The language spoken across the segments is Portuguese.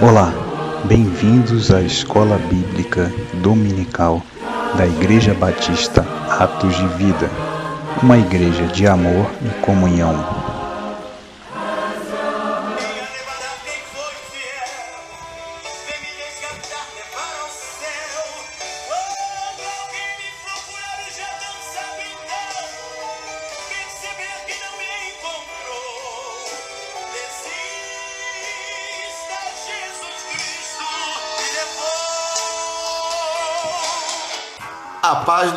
Olá, bem-vindos à Escola Bíblica Dominical da Igreja Batista Atos de Vida, uma igreja de amor e comunhão.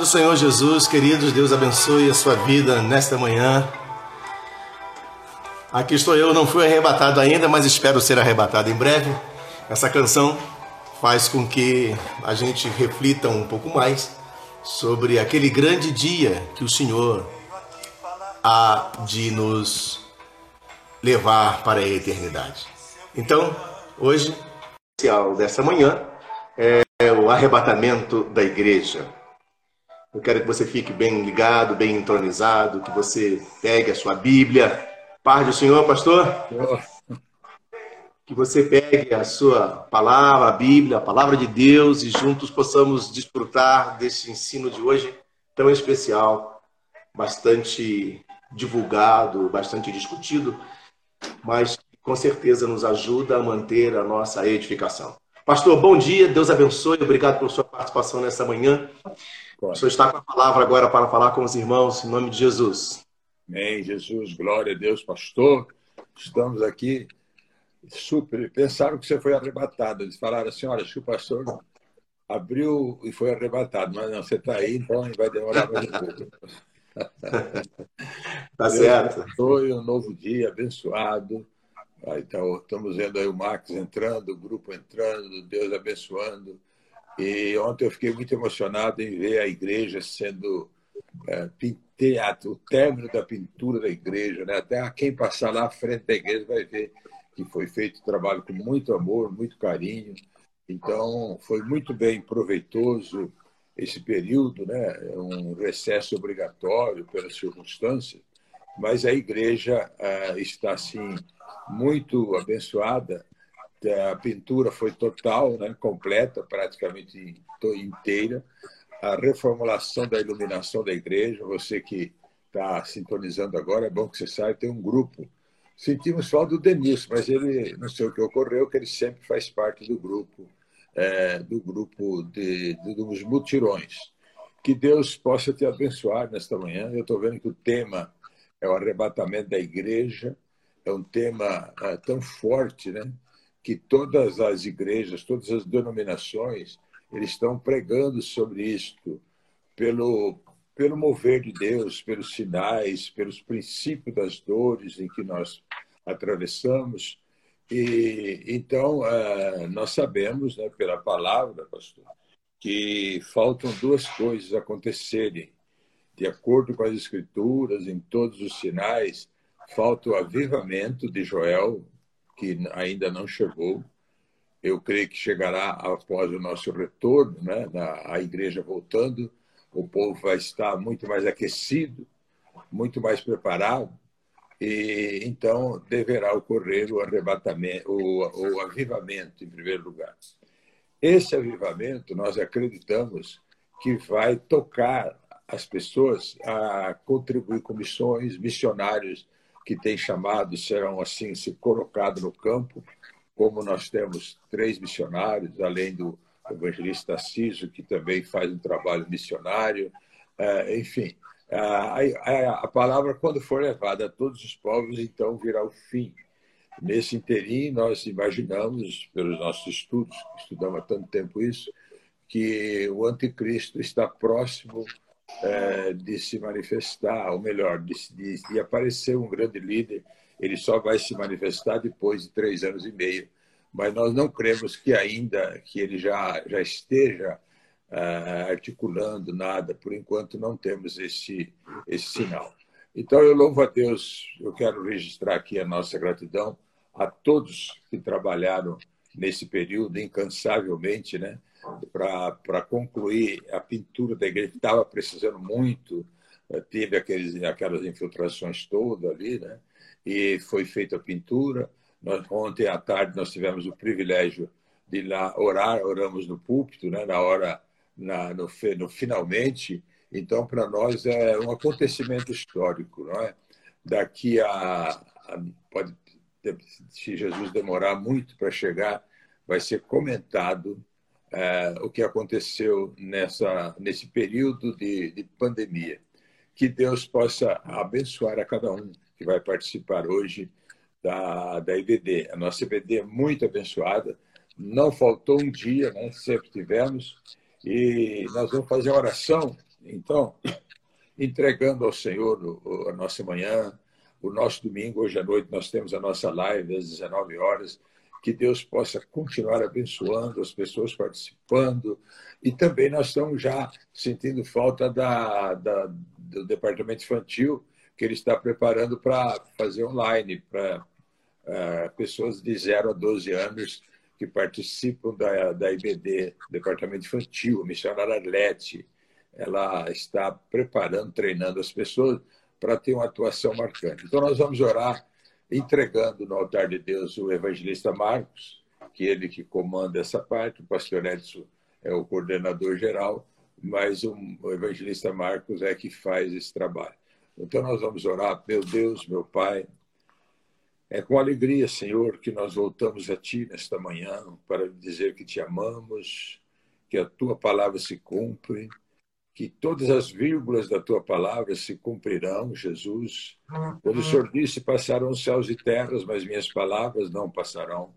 Do Senhor Jesus, queridos, Deus abençoe a sua vida nesta manhã. Aqui estou eu, não fui arrebatado ainda, mas espero ser arrebatado em breve. Essa canção faz com que a gente reflita um pouco mais sobre aquele grande dia que o Senhor há de nos levar para a eternidade. Então, hoje, especial dessa manhã é o arrebatamento da igreja. Eu quero que você fique bem ligado, bem entronizado, que você pegue a sua Bíblia. Paz do Senhor, pastor. Que você pegue a sua palavra, a Bíblia, a palavra de Deus e juntos possamos desfrutar desse ensino de hoje tão especial, bastante divulgado, bastante discutido, mas com certeza nos ajuda a manter a nossa edificação. Pastor, bom dia, Deus abençoe, obrigado pela sua participação nessa manhã. O senhor está com a palavra agora para falar com os irmãos, em nome de Jesus. Amém, Jesus, glória a Deus, pastor. Estamos aqui super. Pensaram que você foi arrebatado. Eles falaram assim: olha, acho que o pastor abriu e foi arrebatado, mas não, você está aí, então vai demorar mais um pouco. Tá certo. Foi um novo dia abençoado. Então, estamos vendo aí o Max entrando, o grupo entrando, Deus abençoando. E ontem eu fiquei muito emocionado em ver a igreja sendo é, o término da pintura da igreja. Né? Até quem passar lá à frente da igreja vai ver que foi feito o trabalho com muito amor, muito carinho. Então, foi muito bem proveitoso esse período, né? um recesso obrigatório pelas circunstâncias, mas a igreja é, está, assim, muito abençoada a pintura foi total, né, completa, praticamente inteira. A reformulação da iluminação da igreja, você que está sintonizando agora, é bom que você saiba, tem um grupo. Sentimos falta do Denis, mas ele, não sei o que ocorreu, que ele sempre faz parte do grupo, é, do grupo de, de, dos mutirões. Que Deus possa te abençoar nesta manhã. Eu estou vendo que o tema é o arrebatamento da igreja, é um tema é, tão forte, né? Que todas as igrejas, todas as denominações, eles estão pregando sobre isto, pelo, pelo mover de Deus, pelos sinais, pelos princípios das dores em que nós atravessamos. E então eh, nós sabemos, né, pela palavra, pastor, que faltam duas coisas acontecerem. De acordo com as escrituras, em todos os sinais, falta o avivamento de Joel que ainda não chegou. Eu creio que chegará após o nosso retorno, né? a igreja voltando, o povo vai estar muito mais aquecido, muito mais preparado, e então deverá ocorrer o arrebatamento, o, o avivamento, em primeiro lugar. Esse avivamento, nós acreditamos que vai tocar as pessoas a contribuir com missões, missionários que tem chamado serão assim se colocados no campo, como nós temos três missionários, além do evangelista Ciso, que também faz um trabalho missionário. É, enfim, a, a, palavra, quando for levada a todos os povos, então virá o fim. Nesse interim, nós imaginamos, pelos nossos estudos, estudamos há tanto tempo isso, que o anticristo está próximo é, de se manifestar, ou melhor, de, de, de, aparecer um grande líder. Ele só vai se manifestar depois de três anos e meio. Mas nós não cremos que ainda que ele já, já esteja uh, articulando nada. Por enquanto, não temos esse, esse sinal. Então, eu louvo a Deus. Eu quero registrar aqui a nossa gratidão a todos que trabalharam nesse período incansavelmente, né? Para concluir a pintura da igreja, que estava precisando muito, eh, teve aqueles, aquelas infiltrações todas ali, né? e foi feita a pintura. Nós, ontem à tarde nós tivemos o privilégio de ir lá orar, oramos no púlpito, né, na hora, na, no, no finalmente. Então, para nós é um acontecimento histórico, não é? Daqui a, a pode se Jesus demorar muito para chegar, vai ser comentado é, o que aconteceu nessa, nesse período de, de pandemia. Que Deus possa abençoar a cada um que vai participar hoje da, da IBD. A nossa IBD é muito abençoada, não faltou um dia, né? sempre tivemos, e nós vamos fazer oração, então, entregando ao Senhor a nossa manhã, o nosso domingo, hoje à noite, nós temos a nossa live às 19 horas. Que Deus possa continuar abençoando as pessoas participando. E também nós estamos já sentindo falta da, da do departamento infantil, que ele está preparando para fazer online, para uh, pessoas de 0 a 12 anos que participam da, da IBD, Departamento Infantil, a missionária Arlete. Ela está preparando, treinando as pessoas para ter uma atuação marcante. Então, nós vamos orar entregando no altar de Deus o evangelista Marcos, que ele que comanda essa parte, o pastor Edson é o coordenador geral, mas o evangelista Marcos é que faz esse trabalho. Então, nós vamos orar, meu Deus, meu Pai, é com alegria, Senhor, que nós voltamos a Ti nesta manhã para dizer que te amamos, que a Tua palavra se cumpre, que todas as vírgulas da tua palavra se cumprirão, Jesus. Quando o Senhor disse: Passarão os céus e terras, mas minhas palavras não passarão.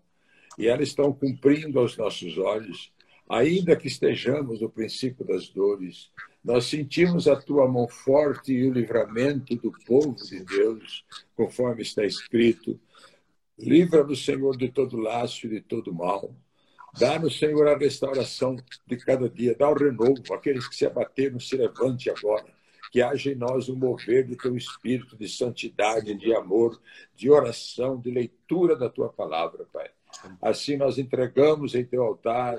E elas estão cumprindo aos nossos olhos, ainda que estejamos no princípio das dores. Nós sentimos a tua mão forte e o livramento do povo de Deus, conforme está escrito. Livra-nos, Senhor, de todo laço e de todo mal Dá-nos, Senhor, a restauração de cada dia. Dá o renovo. Aqueles que se abateram, se levante agora. Que haja em nós um mover do teu espírito de santidade, de amor, de oração, de leitura da tua palavra, Pai. Assim nós entregamos em teu altar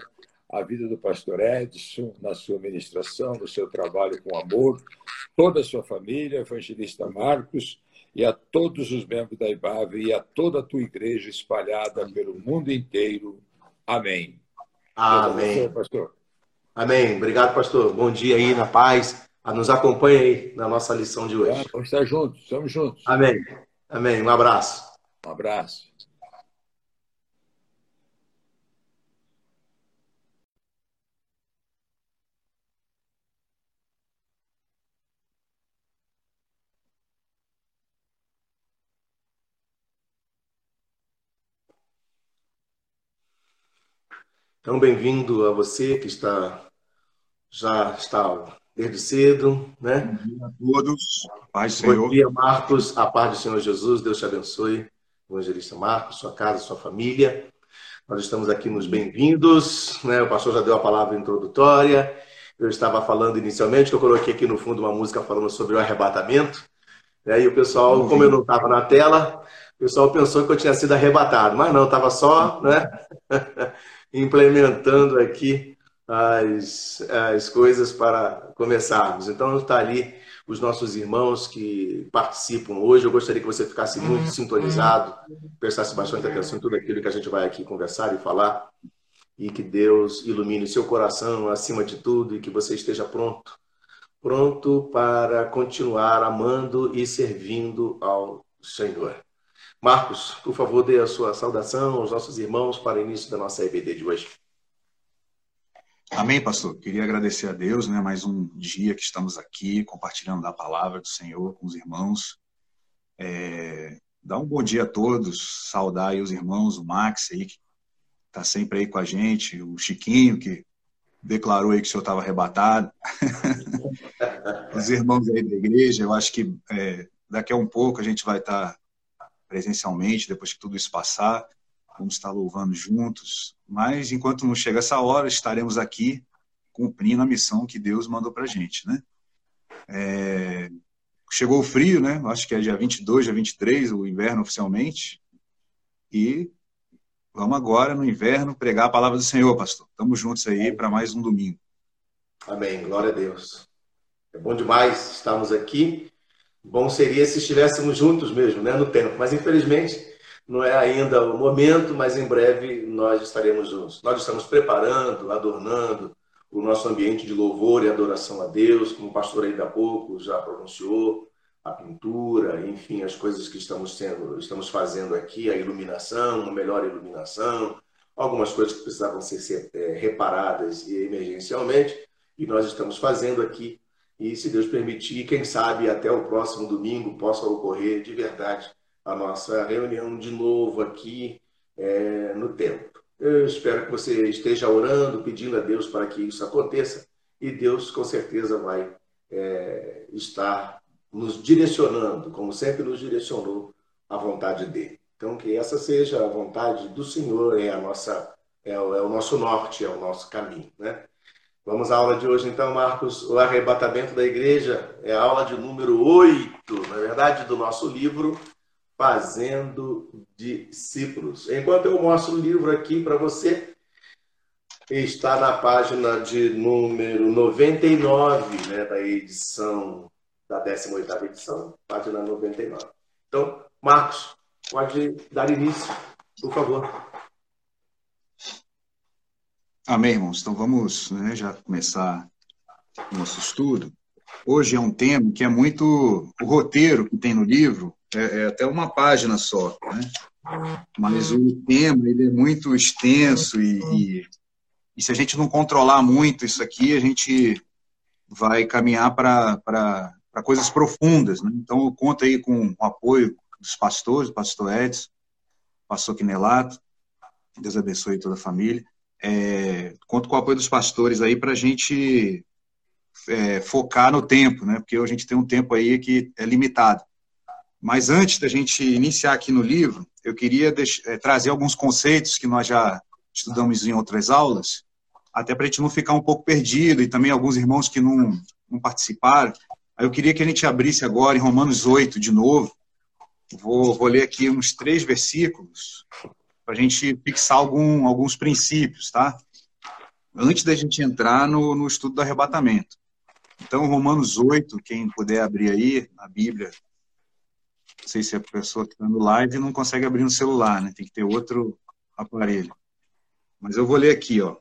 a vida do pastor Edson, na sua ministração, no seu trabalho com amor, toda a sua família, evangelista Marcos, e a todos os membros da IBAV e a toda a tua igreja espalhada pelo mundo inteiro. Amém. Amém. Pastor. Amém. Obrigado, pastor. Bom dia aí, na paz. Nos acompanhe aí na nossa lição de hoje. Vamos estar juntos, estamos juntos. Amém. Amém. Um abraço. Um abraço. Então, bem-vindo a você que está já está desde cedo, né? Bom dia a todos. Paz, Senhor. Bom dia, Marcos. A paz do Senhor Jesus. Deus te abençoe. Evangelista Marcos, sua casa, sua família. Nós estamos aqui nos bem-vindos, né? O pastor já deu a palavra introdutória. Eu estava falando inicialmente, que eu coloquei aqui no fundo uma música falando sobre o arrebatamento. E aí o pessoal, como eu não estava na tela, o pessoal pensou que eu tinha sido arrebatado, mas não, estava só, né? implementando aqui as, as coisas para começarmos. Então, está ali os nossos irmãos que participam hoje. Eu gostaria que você ficasse muito sintonizado, prestasse bastante atenção em tudo aquilo que a gente vai aqui conversar e falar, e que Deus ilumine seu coração acima de tudo e que você esteja pronto pronto para continuar amando e servindo ao Senhor. Marcos, por favor, dê a sua saudação aos nossos irmãos para o início da nossa EBD de hoje. Amém, pastor. Queria agradecer a Deus, né? Mais um dia que estamos aqui compartilhando da palavra do Senhor com os irmãos. É, dar um bom dia a todos, saudar aí os irmãos, o Max aí, que está sempre aí com a gente, o Chiquinho, que declarou aí que o senhor estava arrebatado. os irmãos aí da igreja, eu acho que é, daqui a um pouco a gente vai estar tá presencialmente, depois que tudo isso passar, vamos estar louvando juntos. Mas enquanto não chega essa hora, estaremos aqui cumprindo a missão que Deus mandou para a gente, né? É... Chegou o frio, né? Acho que é dia 22, dia 23, o inverno oficialmente. E vamos agora, no inverno, pregar a palavra do Senhor, pastor. Estamos juntos aí para mais um domingo. Amém. Glória a Deus. É bom demais estarmos aqui Bom seria se estivéssemos juntos mesmo, né, no tempo. Mas infelizmente não é ainda o momento, mas em breve nós estaremos juntos. Nós estamos preparando, adornando o nosso ambiente de louvor e adoração a Deus, como o pastor ainda há pouco já pronunciou, a pintura, enfim, as coisas que estamos sendo, estamos fazendo aqui, a iluminação, uma melhor iluminação, algumas coisas que precisavam ser é, reparadas emergencialmente, e nós estamos fazendo aqui. E se Deus permitir, quem sabe até o próximo domingo possa ocorrer de verdade a nossa reunião de novo aqui é, no templo. Eu espero que você esteja orando, pedindo a Deus para que isso aconteça e Deus com certeza vai é, estar nos direcionando, como sempre nos direcionou à vontade dele. Então que essa seja a vontade do Senhor, é a nossa é é o nosso norte, é o nosso caminho, né? Vamos à aula de hoje então, Marcos. O arrebatamento da igreja é a aula de número 8, na verdade, do nosso livro Fazendo Discípulos. Enquanto eu mostro o livro aqui para você, está na página de número 99, né, da edição, da 18ª edição, página 99. Então, Marcos, pode dar início, por favor. Amém, irmãos. Então vamos né, já começar o nosso estudo. Hoje é um tema que é muito o roteiro que tem no livro é, é até uma página só, né? Mas o tema ele é muito extenso e, e, e se a gente não controlar muito isso aqui, a gente vai caminhar para coisas profundas. Né? Então, eu conto aí com o apoio dos pastores, pastor Edson, pastor Quinelato, Deus abençoe toda a família. É, conto com o apoio dos pastores aí para a gente é, focar no tempo, né? Porque a gente tem um tempo aí que é limitado. Mas antes da gente iniciar aqui no livro, eu queria é, trazer alguns conceitos que nós já estudamos em outras aulas, até para a gente não ficar um pouco perdido, e também alguns irmãos que não, não participaram. Aí eu queria que a gente abrisse agora em Romanos 8 de novo. Vou, vou ler aqui uns três versículos para a gente fixar algum, alguns princípios, tá? Antes da gente entrar no, no estudo do arrebatamento. Então, Romanos 8, quem puder abrir aí na Bíblia, não sei se a pessoa que está no live não consegue abrir no celular, né? Tem que ter outro aparelho. Mas eu vou ler aqui, ó.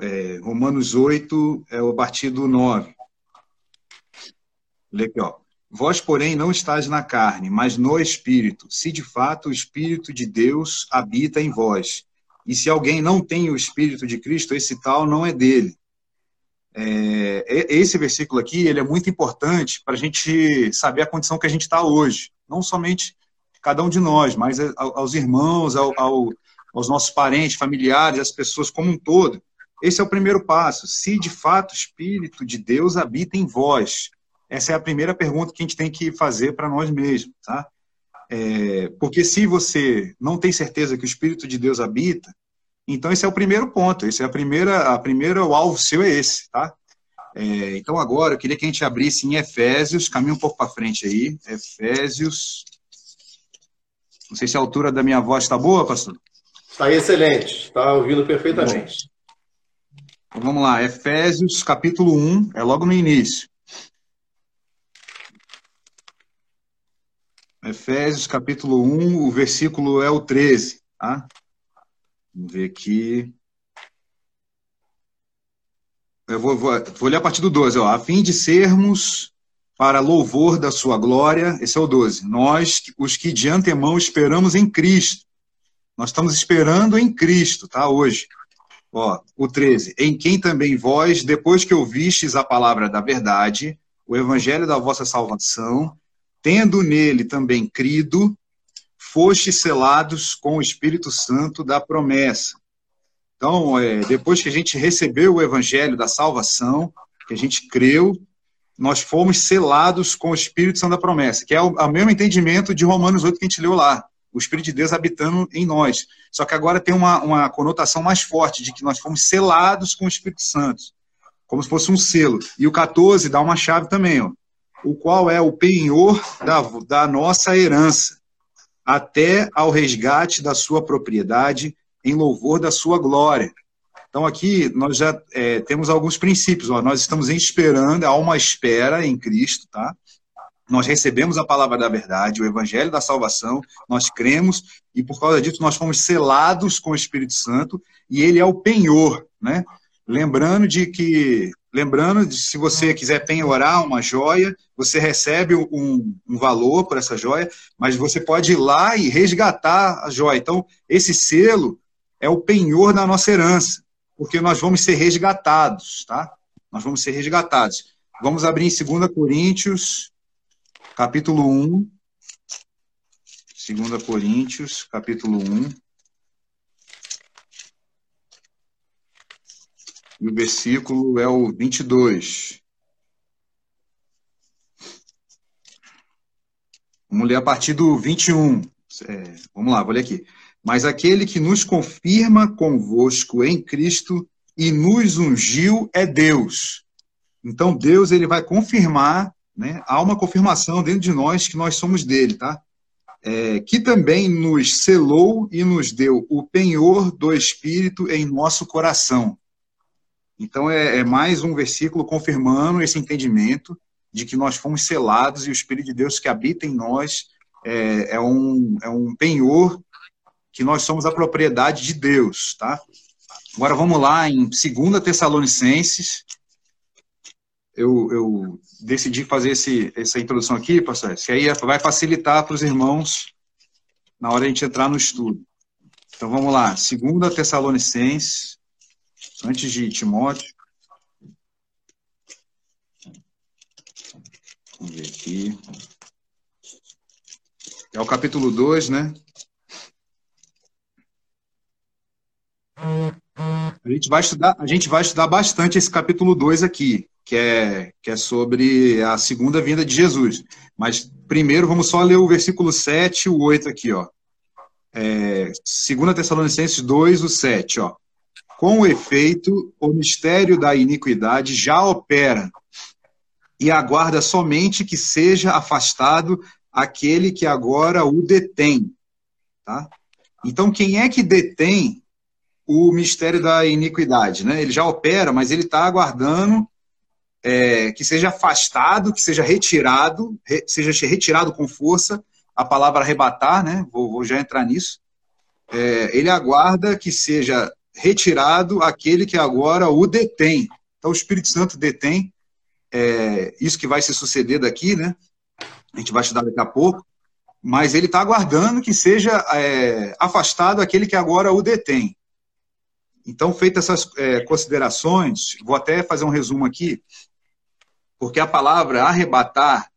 É, Romanos 8, é o partido 9. Lê aqui, ó. Vós, porém, não estáis na carne, mas no Espírito, se de fato o Espírito de Deus habita em vós. E se alguém não tem o Espírito de Cristo, esse tal não é dele. É, esse versículo aqui ele é muito importante para a gente saber a condição que a gente está hoje. Não somente cada um de nós, mas aos irmãos, ao, ao, aos nossos parentes, familiares, às pessoas como um todo. Esse é o primeiro passo. Se de fato o Espírito de Deus habita em vós. Essa é a primeira pergunta que a gente tem que fazer para nós mesmos. Tá? É, porque se você não tem certeza que o Espírito de Deus habita, então, esse é o primeiro ponto, esse é a primeira, a primeira, o alvo seu é esse, tá? É, então, agora, eu queria que a gente abrisse em Efésios, caminha um pouco para frente aí, Efésios, não sei se a altura da minha voz está boa, pastor? Está excelente, está ouvindo perfeitamente. Então, vamos lá, Efésios, capítulo 1, é logo no início. Efésios, capítulo 1, o versículo é o 13, tá? Vamos ver aqui. Eu vou, vou, vou ler a partir do 12. Ó. A fim de sermos para louvor da sua glória, esse é o 12. Nós, os que de antemão esperamos em Cristo. Nós estamos esperando em Cristo, tá? Hoje. Ó, o 13. Em quem também vós, depois que ouvistes a palavra da verdade, o evangelho da vossa salvação, tendo nele também crido, fostes selados com o Espírito Santo da promessa. Então, é, depois que a gente recebeu o evangelho da salvação, que a gente creu, nós fomos selados com o Espírito Santo da promessa, que é o, é o mesmo entendimento de Romanos 8 que a gente leu lá, o Espírito de Deus habitando em nós. Só que agora tem uma, uma conotação mais forte de que nós fomos selados com o Espírito Santo, como se fosse um selo. E o 14 dá uma chave também, ó, o qual é o penhor da, da nossa herança até ao resgate da sua propriedade em louvor da sua glória. Então, aqui nós já é, temos alguns princípios. Ó, nós estamos esperando, há uma espera em Cristo, tá? nós recebemos a palavra da verdade, o evangelho da salvação, nós cremos e por causa disso nós fomos selados com o Espírito Santo e ele é o penhor, né? Lembrando de que, lembrando se você quiser penhorar uma joia, você recebe um, um valor por essa joia, mas você pode ir lá e resgatar a joia. Então, esse selo é o penhor da nossa herança, porque nós vamos ser resgatados, tá? Nós vamos ser resgatados. Vamos abrir em 2 Coríntios, capítulo 1. 2 Coríntios, capítulo 1. E o versículo é o 22. Vamos ler a partir do 21. É, vamos lá, vou ler aqui. Mas aquele que nos confirma convosco em Cristo e nos ungiu é Deus. Então Deus ele vai confirmar, né? Há uma confirmação dentro de nós que nós somos dele, tá? É, que também nos selou e nos deu o penhor do Espírito em nosso coração. Então é, é mais um versículo confirmando esse entendimento de que nós fomos selados e o Espírito de Deus que habita em nós é, é, um, é um penhor que nós somos a propriedade de Deus, tá? Agora vamos lá em 2 Tessalonicenses. Eu, eu decidi fazer esse, essa introdução aqui, pastor, que aí vai facilitar para os irmãos na hora de a gente entrar no estudo. Então vamos lá, 2 Tessalonicenses, antes de Timóteo. Vamos ver aqui. É o capítulo 2, né? A gente vai estudar, a gente vai estudar bastante esse capítulo 2 aqui, que é, que é sobre a segunda vinda de Jesus. Mas primeiro vamos só ler o versículo 7 e o 8 aqui, ó. É, 2 Tessalonicenses 2, o 7, ó. Com o efeito, o mistério da iniquidade já opera e aguarda somente que seja afastado aquele que agora o detém. Tá? Então, quem é que detém o mistério da iniquidade? Né? Ele já opera, mas ele está aguardando é, que seja afastado, que seja retirado, re, seja retirado com força. A palavra arrebatar, né? vou, vou já entrar nisso. É, ele aguarda que seja retirado aquele que agora o detém. Então, o Espírito Santo detém é, isso que vai se suceder daqui, né? A gente vai estudar daqui a pouco, mas ele está aguardando que seja é, afastado aquele que agora o detém. Então, feitas essas é, considerações, vou até fazer um resumo aqui, porque a palavra arrebatar,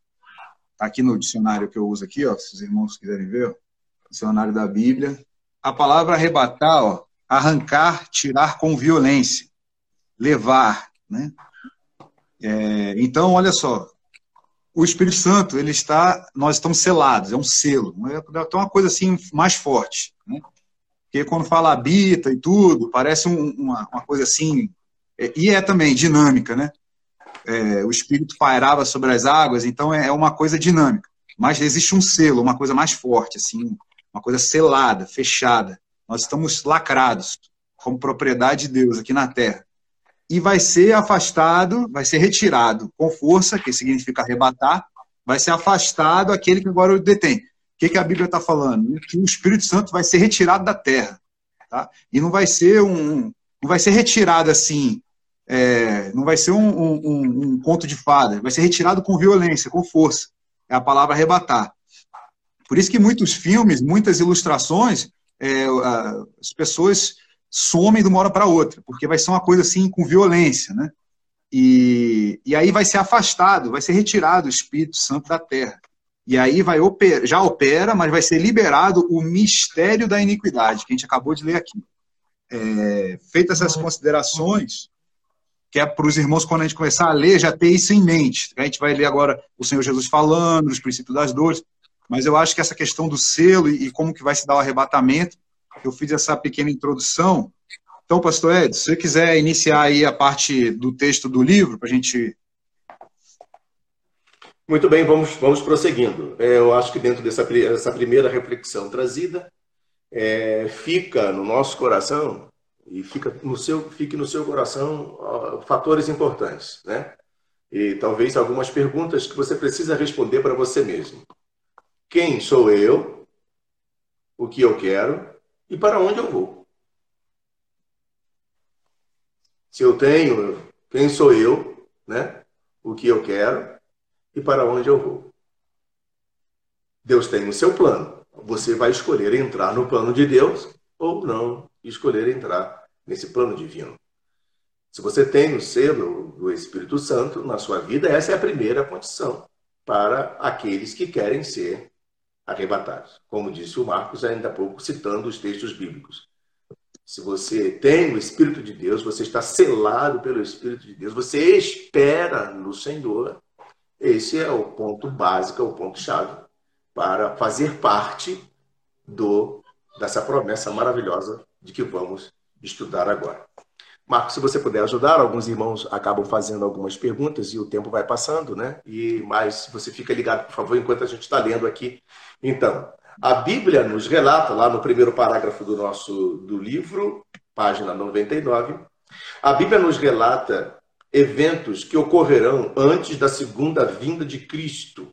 tá aqui no dicionário que eu uso aqui, ó, se os irmãos quiserem ver, ó, dicionário da Bíblia, a palavra arrebatar, ó, arrancar, tirar com violência, levar, né? É, então, olha só, o Espírito Santo, ele está, nós estamos selados, é um selo, é, é uma coisa assim mais forte, né? Porque quando fala habita e tudo, parece um, uma, uma, coisa assim, é, e é também dinâmica, né? É, o Espírito pairava sobre as águas, então é, é uma coisa dinâmica. Mas existe um selo, uma coisa mais forte, assim, uma coisa selada, fechada. Nós estamos lacrados como propriedade de Deus aqui na terra. E vai ser afastado, vai ser retirado com força, que significa arrebatar, vai ser afastado aquele que agora o detém. O que, que a Bíblia está falando? Que o Espírito Santo vai ser retirado da terra. Tá? E não vai ser um. Não vai ser retirado assim. É, não vai ser um, um, um, conto de fada, vai ser retirado com violência, com força. É a palavra arrebatar. Por isso que muitos filmes, muitas ilustrações, é, as pessoas somem de uma hora para outra, porque vai ser uma coisa assim com violência, né? E, e aí vai ser afastado, vai ser retirado o Espírito Santo da terra. E aí vai opera, já opera, mas vai ser liberado o mistério da iniquidade, que a gente acabou de ler aqui. É, feitas essas considerações, que é para os irmãos, quando a gente começar a ler, já ter isso em mente. A gente vai ler agora o Senhor Jesus falando, os princípios das dores, mas eu acho que essa questão do selo e, como que vai se dar o arrebatamento, eu fiz essa pequena introdução. Então, pastor Ed, se você quiser iniciar aí a parte do texto do livro, para a gente... Muito bem, vamos, vamos prosseguindo. É, eu acho que dentro dessa, dessa primeira reflexão trazida, é, fica no nosso coração e fica no seu, fique no seu coração uh, fatores importantes, né? e talvez algumas perguntas que você precisa responder para você mesmo. Quem sou eu? O que eu quero? E para onde eu vou? Se eu tenho, quem sou eu, né? O que eu quero e para onde eu vou? Deus tem o seu plano. Você vai escolher entrar no plano de Deus ou não escolher entrar nesse plano divino. Se você tem o selo do Espírito Santo na sua vida, essa é a primeira condição para aqueles que querem ser arrebatados. Como disse o Marcos ainda há pouco, citando os textos bíblicos. Se você tem o Espírito de Deus, você está selado pelo Espírito de Deus, você espera no Senhor, esse é o ponto básico, é o ponto-chave para fazer parte do dessa promessa maravilhosa de que vamos estudar agora. Marcos, se você puder ajudar, alguns irmãos acabam fazendo algumas perguntas e o tempo vai passando, né? E mas você fica ligado, por favor, enquanto a gente está lendo aqui. Então, a Bíblia nos relata lá no primeiro parágrafo do nosso do livro, página 99, a Bíblia nos relata eventos que ocorrerão antes da segunda vinda de Cristo.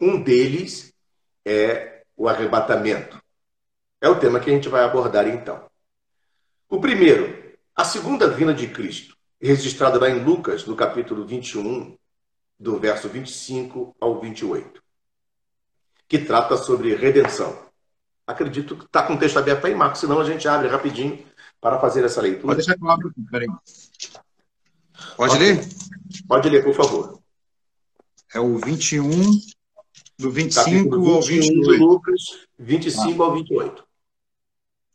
Um deles é o arrebatamento. É o tema que a gente vai abordar então. O primeiro a segunda vinda de Cristo, registrada lá em Lucas, no capítulo 21, do verso 25 ao 28, que trata sobre redenção. Acredito que está com o texto aberto aí, Marcos, senão a gente abre rapidinho para fazer essa leitura. Pode deixar que eu abro aqui, peraí. Pode ler? Pode ler, por favor. É o 21, do 25 capítulo ao 21 de Lucas, 25 ah. ao 28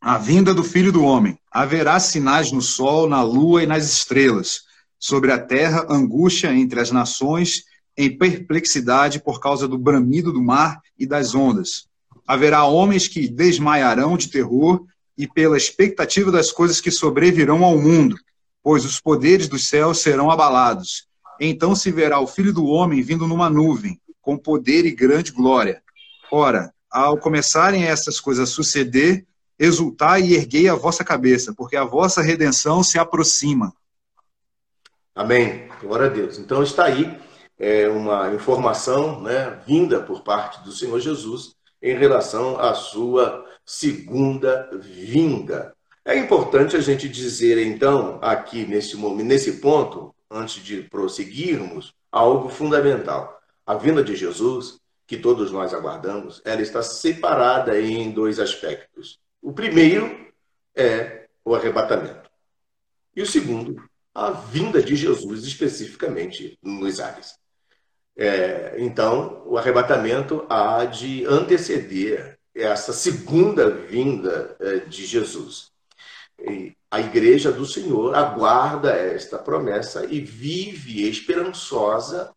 a vinda do Filho do Homem. Haverá sinais no sol, na lua e nas estrelas. Sobre a terra, angústia entre as nações, em perplexidade por causa do bramido do mar e das ondas. Haverá homens que desmaiarão de terror e pela expectativa das coisas que sobrevirão ao mundo, pois os poderes dos céus serão abalados. Então se verá o Filho do Homem vindo numa nuvem, com poder e grande glória. Ora, ao começarem essas coisas a suceder, exultai e erguei a vossa cabeça, porque a vossa redenção se aproxima. Amém. Glória a Deus. Então está aí é, uma informação né, vinda por parte do Senhor Jesus em relação à sua segunda vinda. É importante a gente dizer, então, aqui nesse momento, nesse ponto, antes de prosseguirmos, algo fundamental. A vinda de Jesus, que todos nós aguardamos, ela está separada em dois aspectos. O primeiro é o arrebatamento. E o segundo, a vinda de Jesus, especificamente nos ares. É, então, o arrebatamento há de anteceder essa segunda vinda é, de Jesus. E a igreja do Senhor aguarda esta promessa e vive esperançosa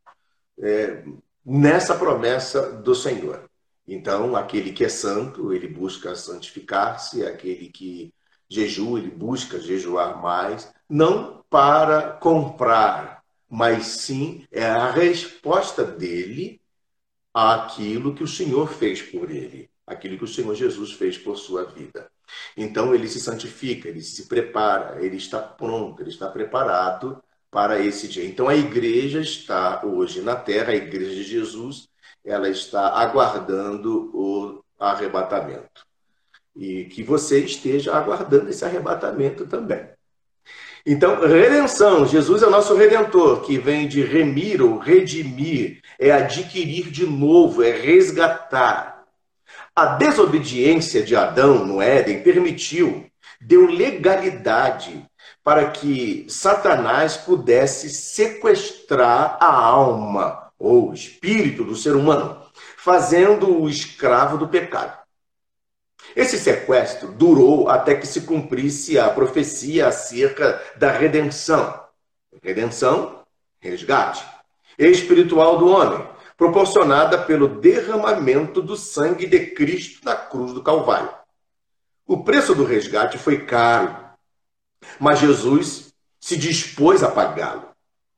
é, nessa promessa do Senhor. Então, aquele que é santo, ele busca santificar-se, aquele que jejua, ele busca jejuar mais, não para comprar, mas sim é a resposta dele àquilo que o Senhor fez por ele, aquilo que o Senhor Jesus fez por sua vida. Então ele se santifica, ele se prepara, ele está pronto, ele está preparado para esse dia. Então a igreja está hoje na terra, a igreja de Jesus, ela está aguardando o arrebatamento. E que você esteja aguardando esse arrebatamento também. Então, redenção, Jesus é o nosso redentor, que vem de remir ou redimir, é adquirir de novo, é resgatar. A desobediência de Adão no Éden permitiu, deu legalidade para que Satanás pudesse sequestrar a alma ou espírito do ser humano, fazendo-o escravo do pecado. Esse sequestro durou até que se cumprisse a profecia acerca da redenção. Redenção, resgate, espiritual do homem, proporcionada pelo derramamento do sangue de Cristo na cruz do Calvário. O preço do resgate foi caro, mas Jesus se dispôs a pagá-lo,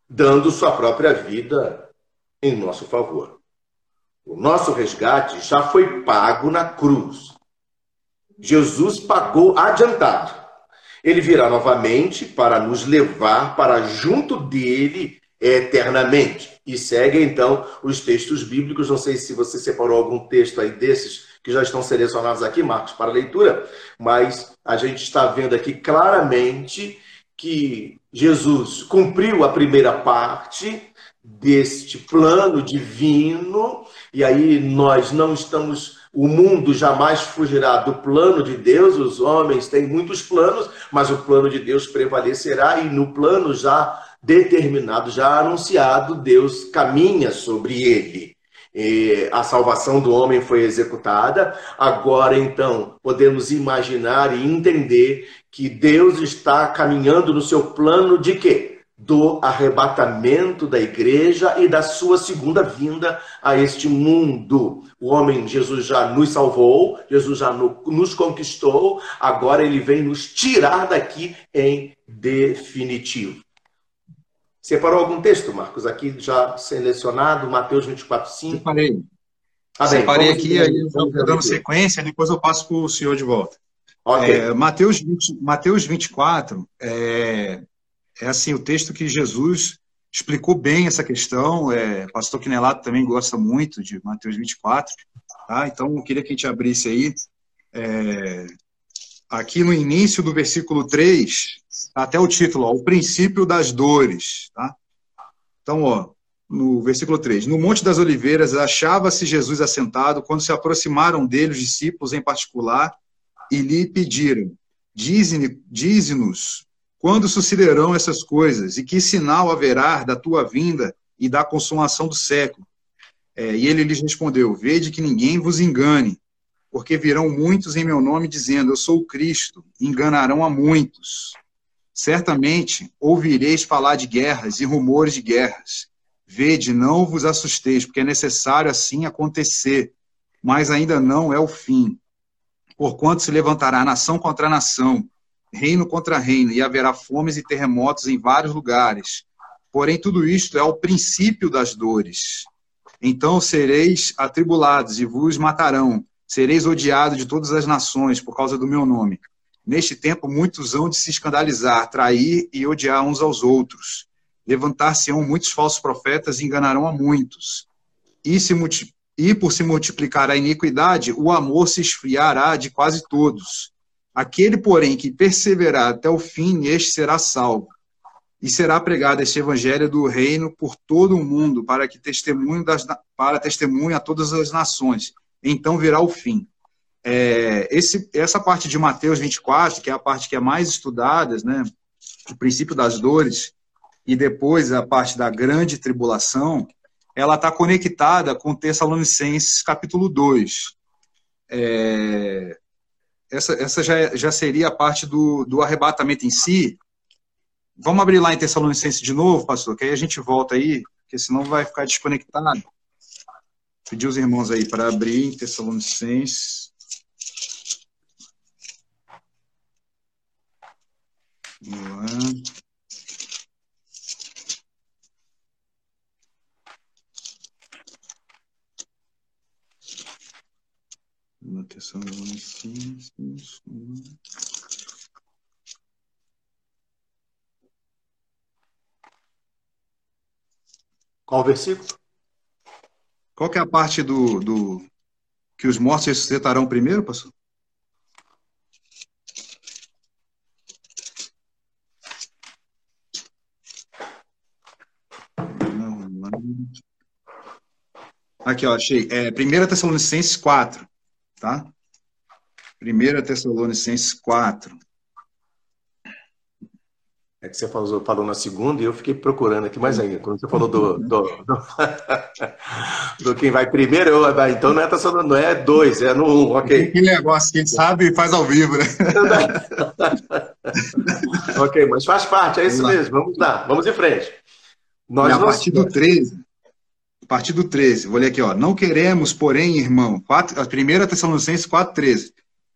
dando sua própria vida em nosso favor. O nosso resgate já foi pago na cruz. Jesus pagou adiantado. Ele virá novamente para nos levar para junto dele eternamente. E segue então os textos bíblicos. Não sei se você separou algum texto aí desses que já estão selecionados aqui, Marcos, para leitura, mas a gente está vendo aqui claramente que Jesus cumpriu a primeira parte deste plano divino, e aí nós não estamos o mundo jamais fugirá do plano de Deus, os homens têm muitos planos, mas o plano de Deus prevalecerá, e no plano já determinado, já anunciado, Deus caminha sobre ele. E a salvação do homem foi executada. Agora, então, podemos imaginar e entender que Deus está caminhando no seu plano de quê? Do arrebatamento da igreja e da sua segunda vinda a este mundo. O homem, Jesus já nos salvou, Jesus já nos conquistou, agora ele vem nos tirar daqui em definitivo. Separou algum texto, Marcos, aqui já selecionado, Mateus 24, 5? Separei. Ah, bem, Separei aqui, aí eu dando sequência, depois eu passo para o senhor de volta. Okay. É, Mateus, 20, Mateus 24, é, é assim o texto que Jesus explicou bem essa questão. É, pastor Quinelato também gosta muito de Mateus 24. Tá? Então, eu queria que a gente abrisse aí. É, aqui no início do versículo 3, até o título, ó, o princípio das dores. Tá? Então, ó, no versículo 3: No Monte das Oliveiras achava-se Jesus assentado quando se aproximaram dele os discípulos em particular e lhe pediram: Dize-nos quando sucederão essas coisas? E que sinal haverá da tua vinda e da consumação do século? É, e ele lhes respondeu: Vede que ninguém vos engane, porque virão muitos em meu nome dizendo: Eu sou o Cristo, enganarão a muitos. Certamente ouvireis falar de guerras e rumores de guerras. Vede, não vos assusteis, porque é necessário assim acontecer, mas ainda não é o fim. Porquanto se levantará nação contra nação, reino contra reino, e haverá fomes e terremotos em vários lugares. Porém, tudo isto é o princípio das dores. Então sereis atribulados e vos matarão, sereis odiados de todas as nações por causa do meu nome. Neste tempo, muitos hão de se escandalizar, trair e odiar uns aos outros. Levantar-se-ão muitos falsos profetas e enganarão a muitos. E, se e por se multiplicar a iniquidade, o amor se esfriará de quase todos. Aquele, porém, que perseverar até o fim, este será salvo. E será pregado este evangelho do reino por todo o mundo, para que testemunho das, para testemunho a todas as nações. Então virá o fim. É, esse, essa parte de Mateus 24, que é a parte que é mais estudada, né, o princípio das dores, e depois a parte da grande tribulação, ela está conectada com Tessalonicenses capítulo 2. É, essa, essa já, já seria a parte do, do arrebatamento em si. Vamos abrir lá em Tessalonicenses de novo, pastor, que aí a gente volta aí, porque senão vai ficar desconectado. Pedir os irmãos aí para abrir em Tessalonicenses. Vamos lá. Tessalonicenses. Qual versículo? Qual que é a parte do, do que os mortos ressuscitarão primeiro, pastor? Aqui, ó, achei. É, 1 Tessalonicenses 4 tá? 1 Tessalonicenses 4. É que você falou, falou na segunda e eu fiquei procurando aqui mais ainda. Quando você falou do, do, do, do quem vai primeiro, eu, ah, então não é Tessalonicenses, não é dois, é no um, ok. Que negócio que a gente sabe e faz ao vivo, né? ok, mas faz parte, é isso mesmo. Vamos lá, vamos em frente. Nós, a partir do 13, partir do 13, vou ler aqui, ó. Não queremos, porém, irmão, 4, a primeira Tessalonicenses 4,13.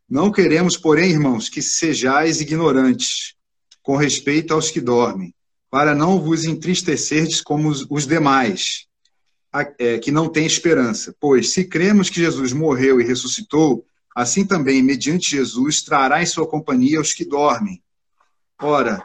Não queremos, porém, irmãos, que sejais ignorantes com respeito aos que dormem, para não vos entristecerdes como os, os demais, é, que não têm esperança. Pois, se cremos que Jesus morreu e ressuscitou, assim também, mediante Jesus, trará em sua companhia os que dormem. Ora,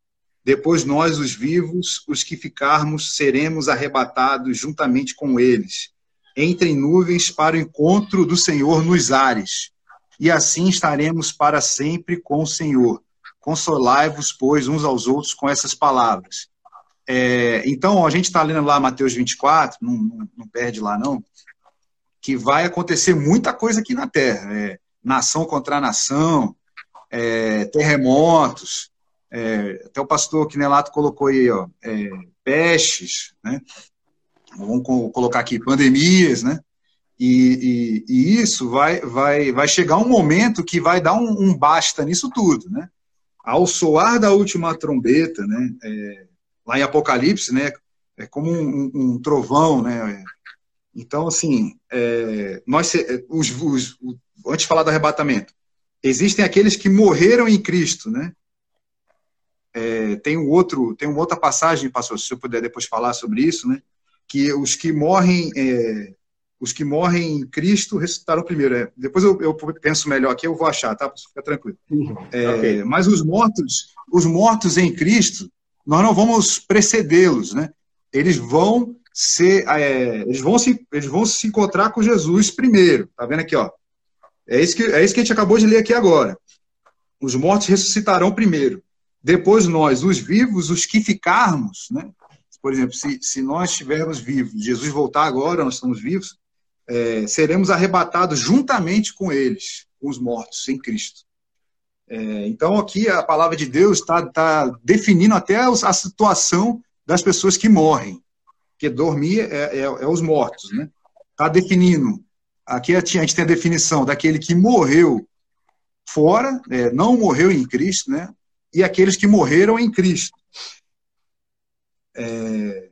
Depois nós, os vivos, os que ficarmos, seremos arrebatados juntamente com eles, entre nuvens para o encontro do Senhor nos ares. E assim estaremos para sempre com o Senhor. Consolai-vos, pois, uns aos outros com essas palavras. É, então, a gente está lendo lá Mateus 24, não, não, não, perde lá não, que vai acontecer muita coisa aqui na Terra. É, nação contra nação, é, terremotos, é, até o pastor Quinelato colocou aí, ó, é, pestes, né? Vamos colocar aqui pandemias, né? E, e, e, isso vai, vai, vai chegar um momento que vai dar um, um, basta nisso tudo, né? Ao soar da última trombeta, né? É, lá em Apocalipse, né? É como um, um trovão, né? Então, assim, é, nós, os, os, antes de falar do arrebatamento, existem aqueles que morreram em Cristo, né? É, tem um outro, tem uma outra passagem, pastor, se eu puder depois falar sobre isso, né? Que os que morrem, é, os que morrem em Cristo ressuscitaram primeiro. É, depois eu, eu, penso melhor aqui, eu vou achar, tá? Fica tranquilo. É, okay. Mas os mortos, os mortos em Cristo, nós não vamos precedê-los, né? Eles vão ser, é, eles vão se, eles vão se encontrar com Jesus primeiro. Tá vendo aqui, ó? É isso que, é isso que a gente acabou de ler aqui agora. Os mortos ressuscitarão primeiro. Depois nós, os vivos, os que ficarmos, né? por exemplo, se, se nós estivermos vivos, Jesus voltar agora, nós estamos vivos, é, seremos arrebatados juntamente com eles, com os mortos, em Cristo. É, então, aqui a palavra de Deus está tá definindo até a situação das pessoas que morrem, que dormir é, é, é os mortos, né? Está definindo. Aqui a gente tem a definição daquele que morreu fora, é, não morreu em Cristo, né? E aqueles que morreram em Cristo. É,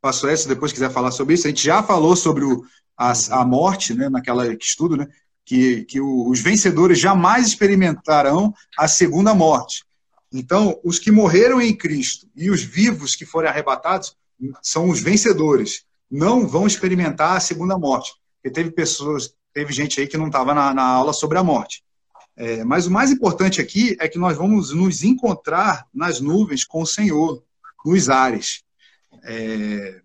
Pastor essa depois quiser falar sobre isso, a gente já falou sobre o, a, a morte, né, naquela estudo, né, que, que os vencedores jamais experimentarão a segunda morte. Então, os que morreram em Cristo e os vivos que forem arrebatados são os vencedores. Não vão experimentar a segunda morte. Porque teve pessoas, teve gente aí que não estava na, na aula sobre a morte. É, mas o mais importante aqui é que nós vamos nos encontrar nas nuvens com o Senhor, nos ares. É,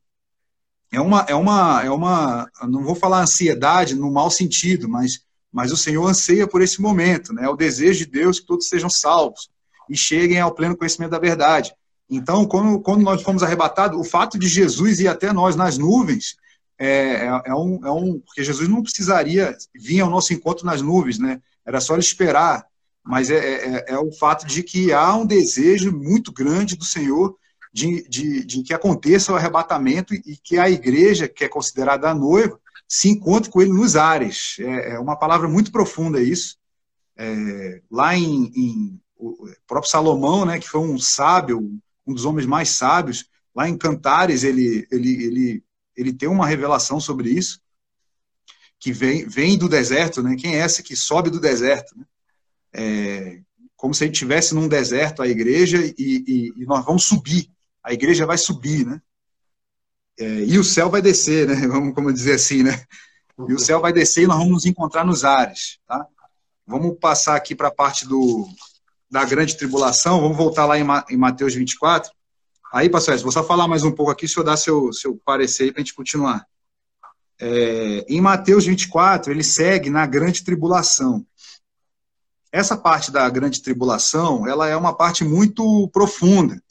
é uma, é uma, é uma, não vou falar ansiedade no mau sentido, mas, mas o Senhor anseia por esse momento, né? É o desejo de Deus que todos sejam salvos e cheguem ao pleno conhecimento da verdade. Então, quando, quando nós fomos arrebatados, o fato de Jesus ir até nós nas nuvens é, é, é, um, é um. Porque Jesus não precisaria vir ao nosso encontro nas nuvens, né? Era só ele esperar. Mas é, é, é, o fato de que há um desejo muito grande do Senhor de, de, de, que aconteça o arrebatamento e que a igreja, que é considerada a noiva, se encontre com ele nos ares. É, é uma palavra muito profunda isso. É, lá em, em, o próprio Salomão, né, que foi um sábio, um dos homens mais sábios, lá em Cantares ele, ele, ele, ele tem uma revelação sobre isso que vem, vem do deserto, né? Quem é essa que sobe do deserto? Né? É, como se a gente estivesse num deserto, a igreja, e, e, e, nós vamos subir. A igreja vai subir, né? É, e o céu vai descer, né? Vamos como dizer assim, né? E o céu vai descer e nós vamos nos encontrar nos ares, tá? Vamos passar aqui para a parte do, da grande tribulação. Vamos voltar lá em, em Mateus 24. Aí, pastor, vou só falar mais um pouco aqui, se eu dar seu, seu parecer aí para a gente continuar. É, em Mateus 24, ele segue na grande tribulação. Essa parte da grande tribulação, ela é uma parte muito profunda.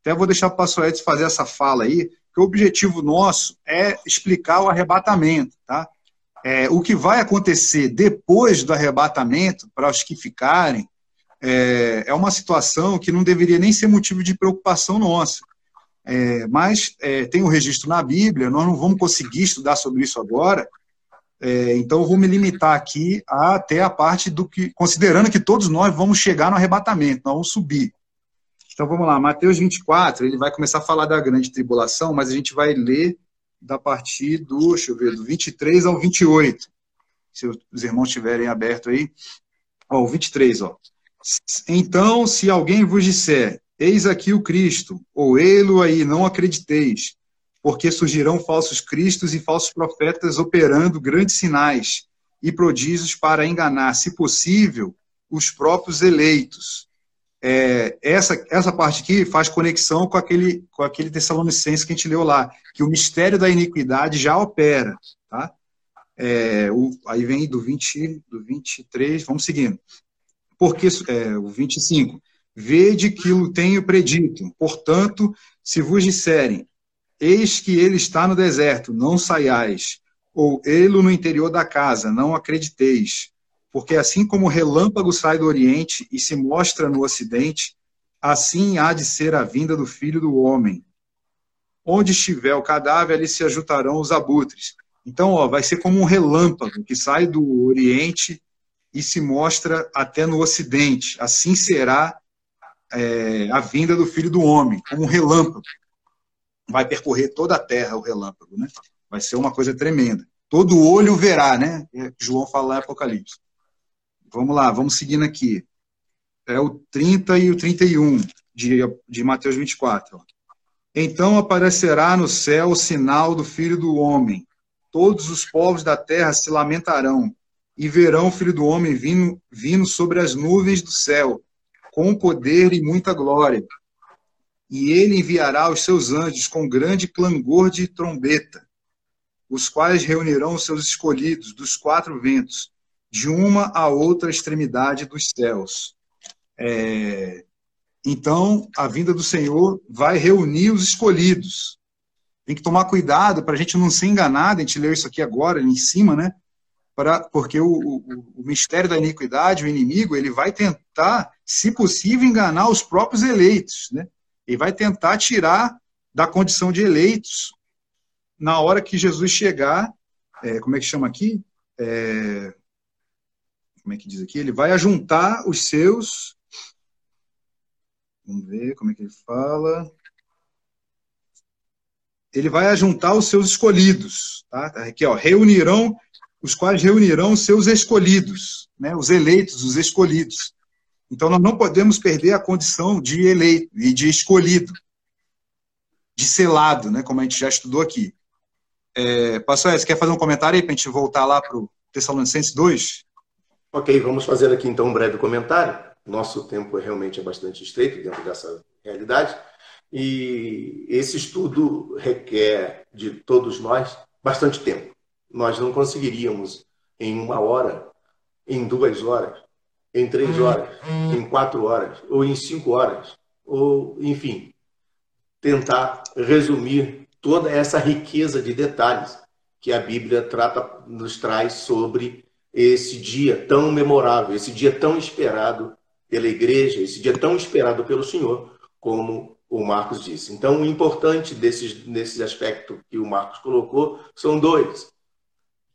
Até vou deixar o pastor Edson fazer essa fala aí, que o objetivo nosso é explicar o arrebatamento, tá? É, o que vai acontecer depois do arrebatamento, para os que ficarem, é, é uma situação que não deveria nem ser motivo de preocupação nossa. É, mas é, tem o um registro na Bíblia, nós não vamos conseguir estudar sobre isso agora, é, então eu vou me limitar aqui a, até a parte do que, considerando que todos nós vamos chegar no arrebatamento, nós vamos subir. Então vamos lá, Mateus 24, ele vai começar a falar da grande tribulação, mas a gente vai ler da partir do, deixa eu ver, do 23 ao 28. Se os irmãos estiverem aberto aí. Ó, o 23, ó. Então, se alguém vos disser, eis aqui o Cristo, ou ele aí, não acrediteis, porque surgirão falsos cristos e falsos profetas operando grandes sinais e prodígios para enganar, se possível, os próprios eleitos. É, essa, essa parte aqui faz conexão com aquele, com aquele Tessalonicense que a gente leu lá, que o mistério da iniquidade já opera. Tá? É, o, aí vem do, 20, do 23, vamos seguindo. Porque, é, o 25. Vede que o tenho predito. Portanto, se vos disserem, eis que ele está no deserto, não saiais ou ele no interior da casa, não acrediteis, porque assim como o relâmpago sai do oriente e se mostra no ocidente, assim há de ser a vinda do filho do homem. Onde estiver o cadáver, ali se ajuntarão os abutres. Então, ó, vai ser como um relâmpago que sai do oriente e se mostra até no ocidente. Assim será é, a vinda do filho do homem, como um relâmpago. Vai percorrer toda a terra o relâmpago, né? Vai ser uma coisa tremenda. Todo olho verá, né? É, João fala em Apocalipse. Vamos lá, vamos seguindo aqui. É o 30 e o 31 de, de Mateus 24. Então aparecerá no céu o sinal do Filho do Homem. Todos os povos da terra se lamentarão e verão o Filho do Homem vindo, vindo sobre as nuvens do céu, com poder e muita glória. E ele enviará os seus anjos com grande clangor de trombeta os quais reunirão os seus escolhidos dos quatro ventos, de uma a outra extremidade dos céus. É... Então, a vinda do Senhor vai reunir os escolhidos. Tem que tomar cuidado para a gente não ser enganado. A gente leu isso aqui agora, ali em cima, né? Pra, porque o, o, o mistério da iniquidade, o inimigo, ele vai tentar, se possível, enganar os próprios eleitos, né? Ele vai tentar tirar da condição de eleitos na hora que Jesus chegar, é, como é que chama aqui? É, como é que diz aqui? Ele vai ajuntar os seus. Vamos ver como é que ele fala. Ele vai ajuntar os seus escolhidos, tá aqui, ó, reunirão, os quais reunirão seus escolhidos, né? Os eleitos, os escolhidos. Então nós não podemos perder a condição de eleito e de escolhido, de selado, né? Como a gente já estudou aqui. É, Pastor, você quer fazer um comentário aí para a gente voltar lá para o Tessalonicenses 2? Ok, vamos fazer aqui então um breve comentário. Nosso tempo realmente é bastante estreito dentro dessa realidade. E esse estudo requer de todos nós bastante tempo. Nós não conseguiríamos em uma hora, em duas horas, em três horas, em quatro horas, ou em cinco horas, ou enfim, tentar resumir toda essa riqueza de detalhes que a Bíblia trata, nos traz sobre esse dia tão memorável, esse dia tão esperado pela igreja, esse dia tão esperado pelo Senhor, como o Marcos disse. Então, o importante desses, desses aspectos que o Marcos colocou são dois,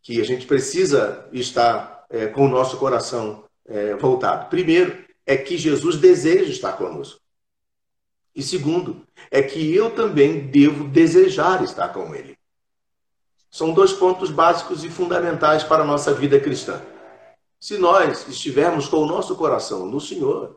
que a gente precisa estar é, com o nosso coração é, voltado. Primeiro, é que Jesus deseja estar conosco. E segundo, é que eu também devo desejar estar com Ele. São dois pontos básicos e fundamentais para a nossa vida cristã. Se nós estivermos com o nosso coração no Senhor,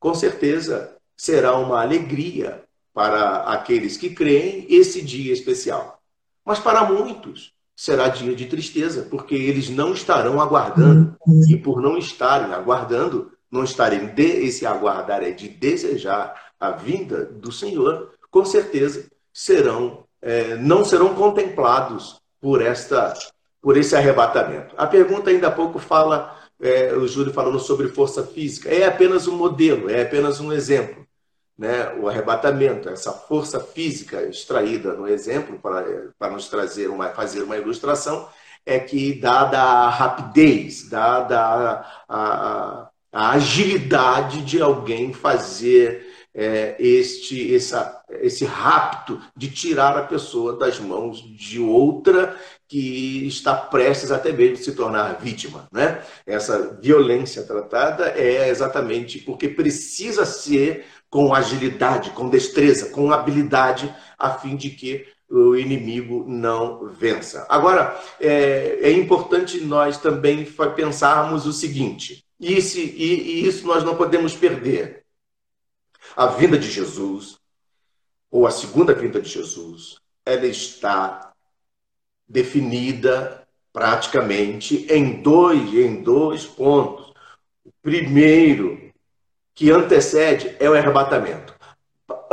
com certeza será uma alegria para aqueles que creem esse dia especial. Mas para muitos será dia de tristeza, porque eles não estarão aguardando. E por não estarem aguardando, não estarem de, esse aguardar é de desejar a vinda do Senhor, com certeza serão é, não serão contemplados por esta por esse arrebatamento. A pergunta ainda há pouco fala é, o Júlio falando sobre força física é apenas um modelo, é apenas um exemplo, né? O arrebatamento, essa força física extraída no exemplo para para nos trazer uma fazer uma ilustração é que dada a rapidez, dada a, a, a agilidade de alguém fazer é, este essa, esse rapto de tirar a pessoa das mãos de outra que está prestes até mesmo se tornar vítima. Né? Essa violência tratada é exatamente porque precisa ser com agilidade, com destreza, com habilidade, a fim de que o inimigo não vença. Agora, é, é importante nós também pensarmos o seguinte, e, esse, e, e isso nós não podemos perder. A vinda de Jesus, ou a segunda vinda de Jesus, ela está definida praticamente em dois, em dois pontos. O primeiro, que antecede, é o arrebatamento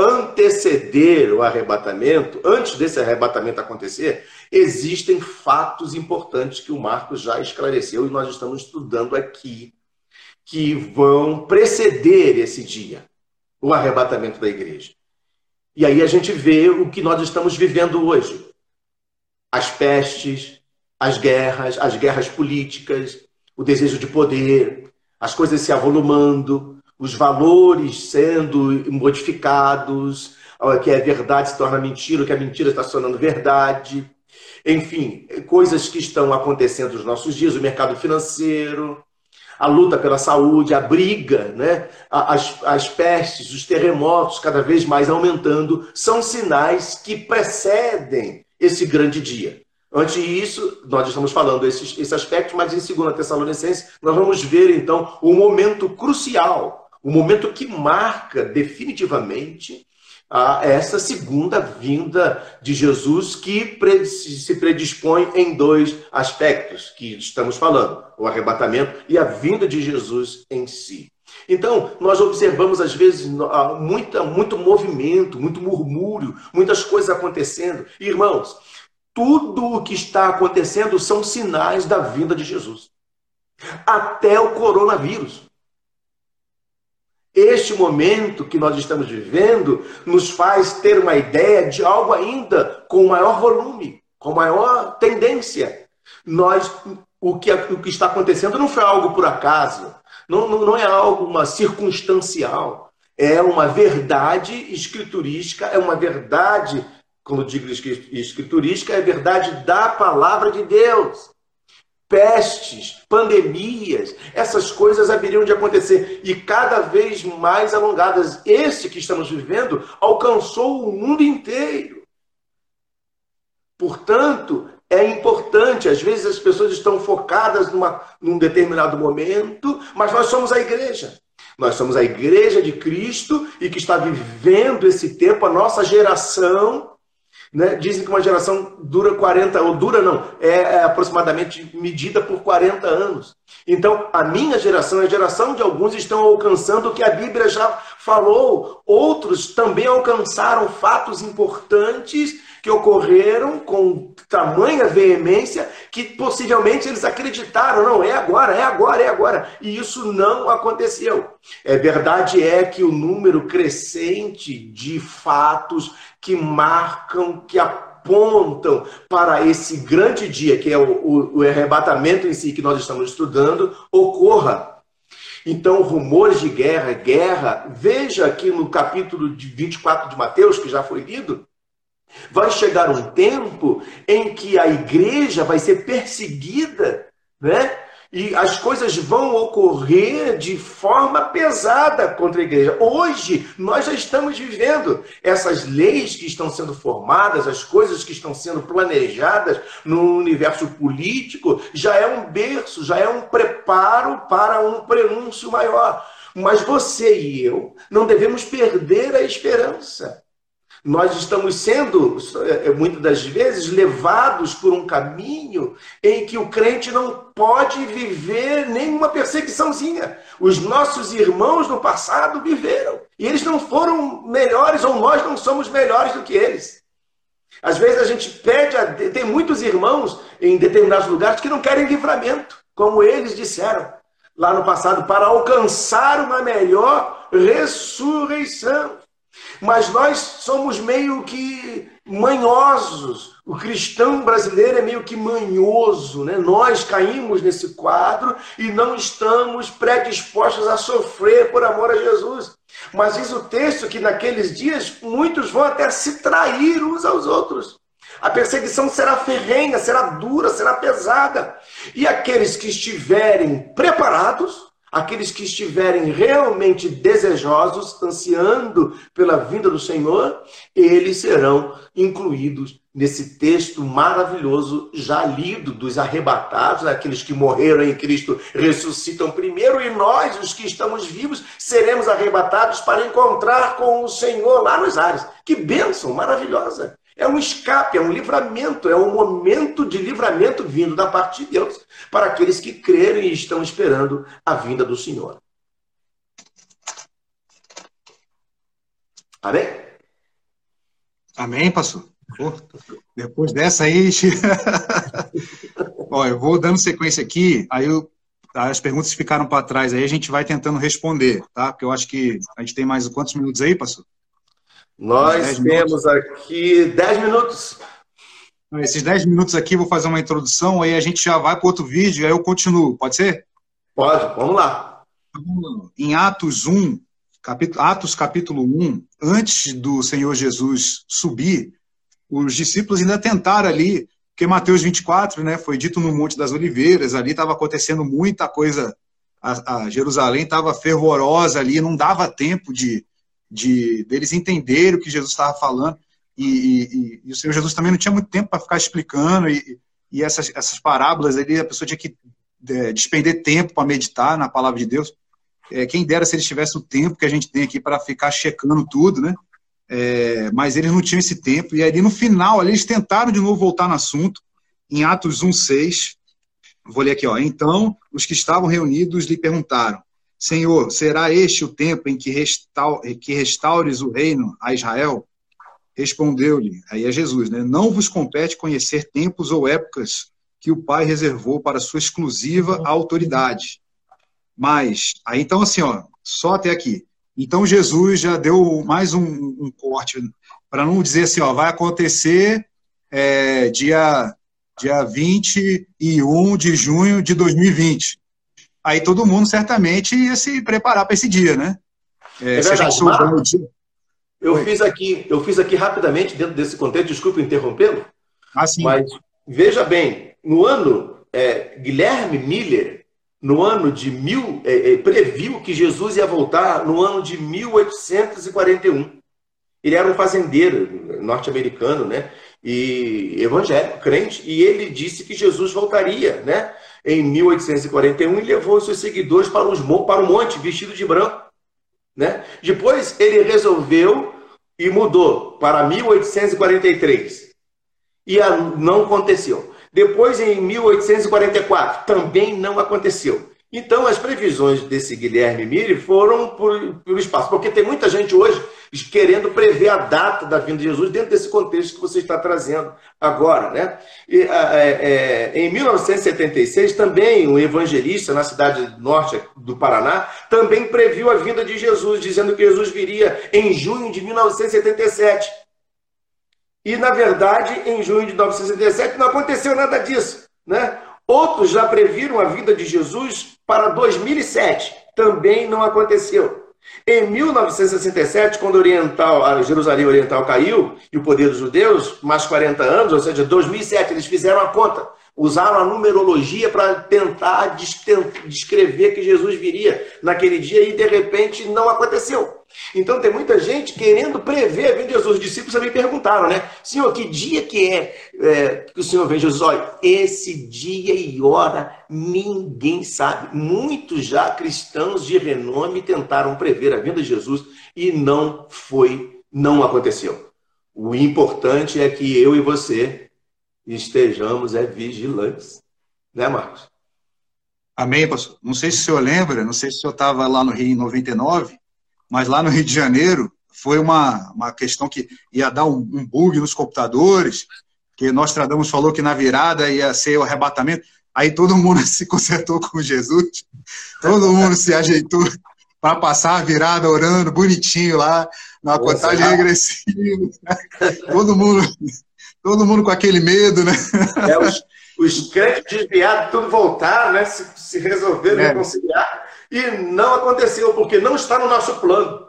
anteceder o arrebatamento, antes desse arrebatamento acontecer, existem fatos importantes que o Marcos já esclareceu e nós estamos estudando aqui, que vão preceder esse dia, o arrebatamento da igreja. E aí a gente vê o que nós estamos vivendo hoje: as pestes, as guerras, as guerras políticas, o desejo de poder, as coisas se avolumando, os valores sendo modificados, que é verdade se torna mentira, que a mentira está se tornando verdade. Enfim, coisas que estão acontecendo nos nossos dias, o mercado financeiro, a luta pela saúde, a briga, né? as, as pestes, os terremotos cada vez mais aumentando, são sinais que precedem esse grande dia. Antes disso, nós estamos falando esses, esse aspecto, mas em 2 Tessalonicenses nós vamos ver então o momento crucial o momento que marca definitivamente a essa segunda vinda de Jesus, que se predispõe em dois aspectos que estamos falando: o arrebatamento e a vinda de Jesus em si. Então, nós observamos às vezes muita, muito movimento, muito murmúrio, muitas coisas acontecendo. Irmãos, tudo o que está acontecendo são sinais da vinda de Jesus. Até o coronavírus. Este momento que nós estamos vivendo nos faz ter uma ideia de algo ainda com maior volume, com maior tendência. Nós, o que, o que está acontecendo não foi algo por acaso, não, não, não é algo uma circunstancial, é uma verdade escriturística, é uma verdade, quando digo escriturística, é verdade da palavra de Deus pestes, pandemias, essas coisas haveriam de acontecer e cada vez mais alongadas. Esse que estamos vivendo alcançou o mundo inteiro. Portanto, é importante, às vezes as pessoas estão focadas numa, num determinado momento, mas nós somos a igreja. Nós somos a igreja de Cristo e que está vivendo esse tempo, a nossa geração né? Dizem que uma geração dura 40, ou dura não, é, é aproximadamente medida por 40 anos. Então, a minha geração, a geração de alguns estão alcançando o que a Bíblia já falou. Outros também alcançaram fatos importantes que ocorreram com tamanha veemência que possivelmente eles acreditaram, não, é agora, é agora, é agora. E isso não aconteceu. É verdade é que o número crescente de fatos que marcam, que apontam para esse grande dia, que é o, o, o arrebatamento em si que nós estamos estudando, ocorra. Então, rumores de guerra, guerra, veja aqui no capítulo de 24 de Mateus, que já foi lido, vai chegar um tempo em que a igreja vai ser perseguida, né? E as coisas vão ocorrer de forma pesada contra a igreja. Hoje, nós já estamos vivendo essas leis que estão sendo formadas, as coisas que estão sendo planejadas no universo político, já é um berço, já é um preparo para um prenúncio maior. Mas você e eu não devemos perder a esperança. Nós estamos sendo, é, muitas das vezes, levados por um caminho em que o crente não pode viver nenhuma perseguiçãozinha. Os nossos irmãos no passado viveram. E eles não foram melhores, ou nós não somos melhores do que eles. Às vezes a gente pede, a... tem muitos irmãos em determinados lugares que não querem livramento, como eles disseram lá no passado, para alcançar uma melhor ressurreição. Mas nós somos meio que manhosos. O cristão brasileiro é meio que manhoso, né? Nós caímos nesse quadro e não estamos predispostos a sofrer por amor a Jesus. Mas diz o texto que naqueles dias muitos vão até se trair uns aos outros. A perseguição será ferrenha, será dura, será pesada. E aqueles que estiverem preparados, Aqueles que estiverem realmente desejosos, ansiando pela vinda do Senhor, eles serão incluídos nesse texto maravilhoso já lido dos arrebatados, aqueles que morreram em Cristo ressuscitam primeiro, e nós, os que estamos vivos, seremos arrebatados para encontrar com o Senhor lá nos ares. Que bênção maravilhosa! É um escape, é um livramento, é um momento de livramento vindo da parte de Deus para aqueles que creram e estão esperando a vinda do Senhor. Amém? Amém, pastor. Depois dessa aí. Ó, eu vou dando sequência aqui, aí eu, as perguntas ficaram para trás, aí a gente vai tentando responder, tá? Porque eu acho que a gente tem mais quantos minutos aí, pastor? Nós temos minutos. aqui 10 minutos. Esses 10 minutos aqui, vou fazer uma introdução, aí a gente já vai para outro vídeo, aí eu continuo. Pode ser? Pode, vamos lá. Em Atos 1, capítulo, Atos capítulo 1, antes do Senhor Jesus subir, os discípulos ainda tentaram ali, porque Mateus 24, né, foi dito no Monte das Oliveiras, ali estava acontecendo muita coisa, a, a Jerusalém estava fervorosa ali, não dava tempo de, de deles entenderem o que Jesus estava falando, e, e, e, o Senhor Jesus também não tinha muito tempo para ficar explicando, e, e essas, essas parábolas ali, a pessoa tinha que é, despender tempo para meditar na palavra de Deus. É, quem dera se eles tivessem o tempo que a gente tem aqui para ficar checando tudo, né? É, mas eles não tinham esse tempo, e ali no final, ali, eles tentaram de novo voltar no assunto, em Atos 1,6, vou ler aqui, ó. Então, os que estavam reunidos lhe perguntaram: Senhor, será este o tempo em que, restaure, que restaures o reino a Israel? Respondeu-lhe, aí é Jesus, né? Não vos compete conhecer tempos ou épocas que o Pai reservou para sua exclusiva autoridade. Mas, aí então assim, ó, só até aqui. Então Jesus já deu mais um, um corte, para não dizer assim, ó, vai acontecer é, dia, dia 21 de junho de 2020. Aí todo mundo certamente ia se preparar para esse dia, né? É, é verdade, eu Oi. fiz aqui, eu fiz aqui rapidamente dentro desse contexto, desculpe interrompê-lo. Ah, sim. Mas veja bem, no ano é, Guilherme Miller no ano de mil, é, é, previu que Jesus ia voltar no ano de 1841. Ele era um fazendeiro norte-americano, né? E evangélico, crente, e ele disse que Jesus voltaria, né? Em 1841 e levou seus seguidores para, os, para o monte vestido de branco, né? Depois ele resolveu e mudou para 1843. E não aconteceu. Depois, em 1844, também não aconteceu. Então, as previsões desse Guilherme Miri foram por, pelo espaço, porque tem muita gente hoje querendo prever a data da vinda de Jesus dentro desse contexto que você está trazendo agora. Né? E, é, é, em 1976, também um evangelista na cidade norte do Paraná também previu a vinda de Jesus, dizendo que Jesus viria em junho de 1977. E, na verdade, em junho de 1967 não aconteceu nada disso. Né? Outros já previram a vinda de Jesus para 2007. Também não aconteceu. Em 1967, quando Oriental, Jerusalém Oriental caiu e o poder dos judeus, mais 40 anos, ou seja, 2007, eles fizeram a conta usaram a numerologia para tentar descrever que Jesus viria naquele dia e de repente não aconteceu. Então tem muita gente querendo prever a vinda de Jesus. Os discípulos também perguntaram, né? Senhor, que dia que é, é que o Senhor vem? Jesus, olha, esse dia e hora ninguém sabe. Muitos já cristãos de renome tentaram prever a vinda de Jesus e não foi, não aconteceu. O importante é que eu e você estejamos é vigilantes. Né, Marcos? Amém, pastor. Não sei se o senhor lembra, não sei se o senhor estava lá no Rio em 99, mas lá no Rio de Janeiro foi uma, uma questão que ia dar um, um bug nos computadores, que Nostradamus falou que na virada ia ser o arrebatamento. Aí todo mundo se consertou com Jesus, todo mundo se ajeitou para passar a virada orando, bonitinho lá, na contagem regressiva. Todo mundo Todo mundo com aquele medo, né? É, os, os crentes desviados, tudo voltar, né? Se, se resolveram é. reconciliar. E não aconteceu, porque não está no nosso plano.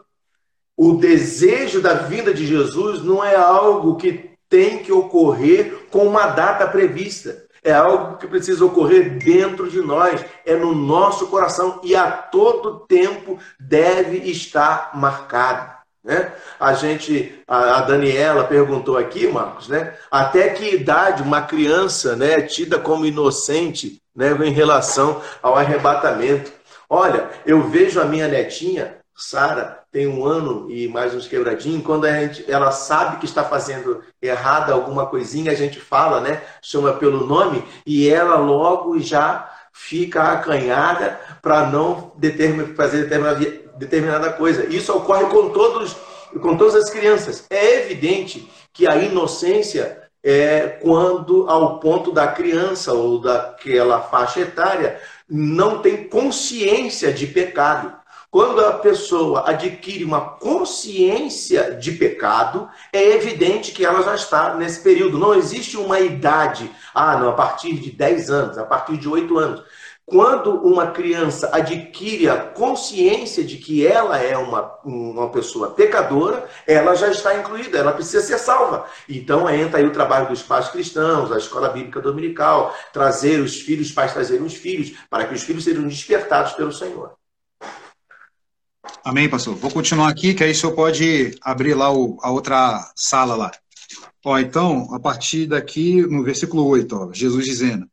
O desejo da vinda de Jesus não é algo que tem que ocorrer com uma data prevista. É algo que precisa ocorrer dentro de nós, é no nosso coração e a todo tempo deve estar marcado. Né? A gente, a, Daniela perguntou aqui, Marcos, né? Até que idade uma criança, né, tida como inocente, né, em relação ao arrebatamento? Olha, eu vejo a minha netinha, Sara, tem um ano e mais uns quebradinhos, quando a gente, ela sabe que está fazendo errada alguma coisinha, a gente fala, né? Chama pelo nome e ela logo já fica acanhada para não determin, fazer determinada, determinada coisa. Isso ocorre com todos, com todas as crianças. É evidente que a inocência é quando ao ponto da criança ou daquela faixa etária não tem consciência de pecado. Quando a pessoa adquire uma consciência de pecado, é evidente que ela já está nesse período. Não existe uma idade, ah, não, a partir de 10 anos, a partir de 8 anos. Quando uma criança adquire a consciência de que ela é uma, uma pessoa pecadora, ela já está incluída, ela precisa ser salva. Então entra aí o trabalho dos pais cristãos, a escola bíblica dominical, trazer os filhos, os pais trazerem os filhos, para que os filhos sejam despertados pelo Senhor. Amém, pastor. Vou continuar aqui, que aí o senhor pode abrir lá o, a outra sala lá. Ó, então, a partir daqui, no versículo 8, ó, Jesus dizendo,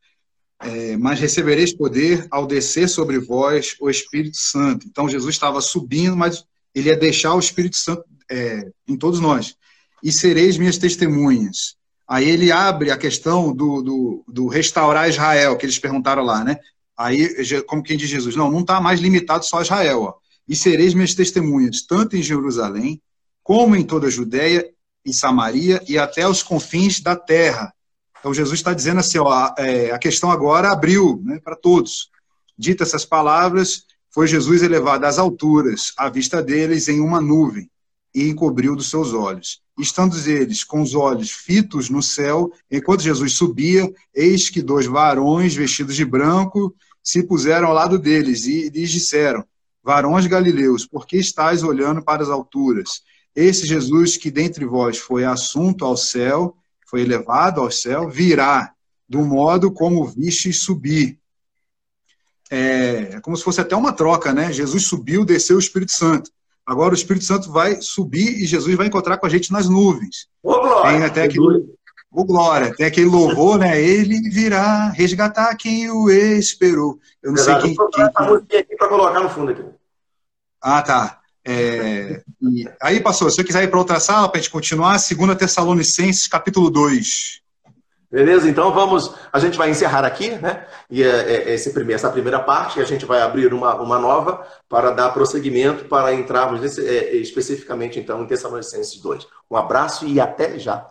é, mas recebereis poder ao descer sobre vós o Espírito Santo. Então, Jesus estava subindo, mas ele ia deixar o Espírito Santo é, em todos nós. E sereis minhas testemunhas. Aí ele abre a questão do, do, do restaurar Israel, que eles perguntaram lá, né? Aí, como quem diz Jesus, não, não está mais limitado só a Israel, ó e sereis minhas testemunhas, tanto em Jerusalém, como em toda a Judéia e Samaria e até os confins da terra. Então Jesus está dizendo assim, ó, a, é, a questão agora abriu né, para todos. Dita essas palavras, foi Jesus elevado às alturas, à vista deles em uma nuvem, e encobriu dos seus olhos. Estando eles com os olhos fitos no céu, enquanto Jesus subia, eis que dois varões vestidos de branco se puseram ao lado deles e lhes disseram: varões galileus, por que estáis olhando para as alturas? Esse Jesus que dentre vós foi assunto ao céu, foi elevado ao céu, virá do modo como vistes subir. É, é como se fosse até uma troca, né? Jesus subiu, desceu o Espírito Santo. Agora o Espírito Santo vai subir e Jesus vai encontrar com a gente nas nuvens. Ô, glória! Tem até aquele, ô, glória! Tem aquele louvor, né? Ele virá resgatar quem o esperou. Eu não Exato. sei quem. quem... aqui para colocar no fundo aqui. Ah, tá. É, aí, pastor, se você quiser ir para outra sala para a gente continuar, 2 Tessalonicenses, capítulo 2. Beleza, então vamos. A gente vai encerrar aqui, né? E é, é, esse primeiro, essa primeira parte, a gente vai abrir uma, uma nova para dar prosseguimento, para entrarmos nesse, é, especificamente então em Tessalonicenses 2. Um abraço e até já.